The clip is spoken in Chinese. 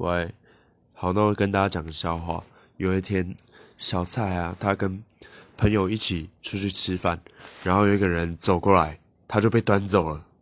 喂好那我跟大家讲个笑话。有一天小蔡啊他跟朋友一起出去吃饭然后有一个人走过来他就被端走了。